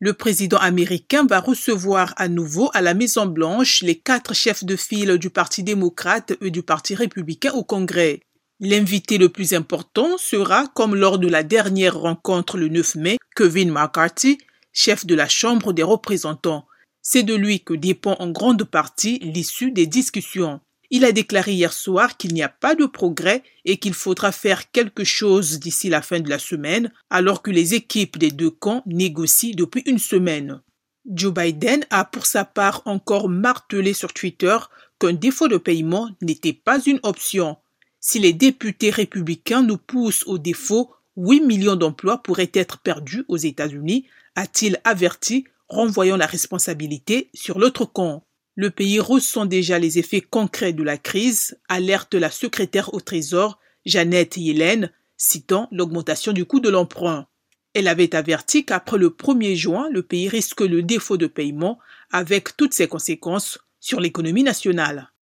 Le président américain va recevoir à nouveau à la Maison-Blanche les quatre chefs de file du Parti démocrate et du Parti républicain au Congrès. L'invité le plus important sera, comme lors de la dernière rencontre le 9 mai, Kevin McCarthy, chef de la Chambre des représentants. C'est de lui que dépend en grande partie l'issue des discussions. Il a déclaré hier soir qu'il n'y a pas de progrès et qu'il faudra faire quelque chose d'ici la fin de la semaine, alors que les équipes des deux camps négocient depuis une semaine. Joe Biden a pour sa part encore martelé sur Twitter qu'un défaut de paiement n'était pas une option. Si les députés républicains nous poussent au défaut, 8 millions d'emplois pourraient être perdus aux États-Unis, a-t-il averti, renvoyant la responsabilité sur l'autre camp. Le pays ressent déjà les effets concrets de la crise, alerte la secrétaire au Trésor, Jeannette Yellen, citant l'augmentation du coût de l'emprunt. Elle avait averti qu'après le 1er juin, le pays risque le défaut de paiement avec toutes ses conséquences sur l'économie nationale.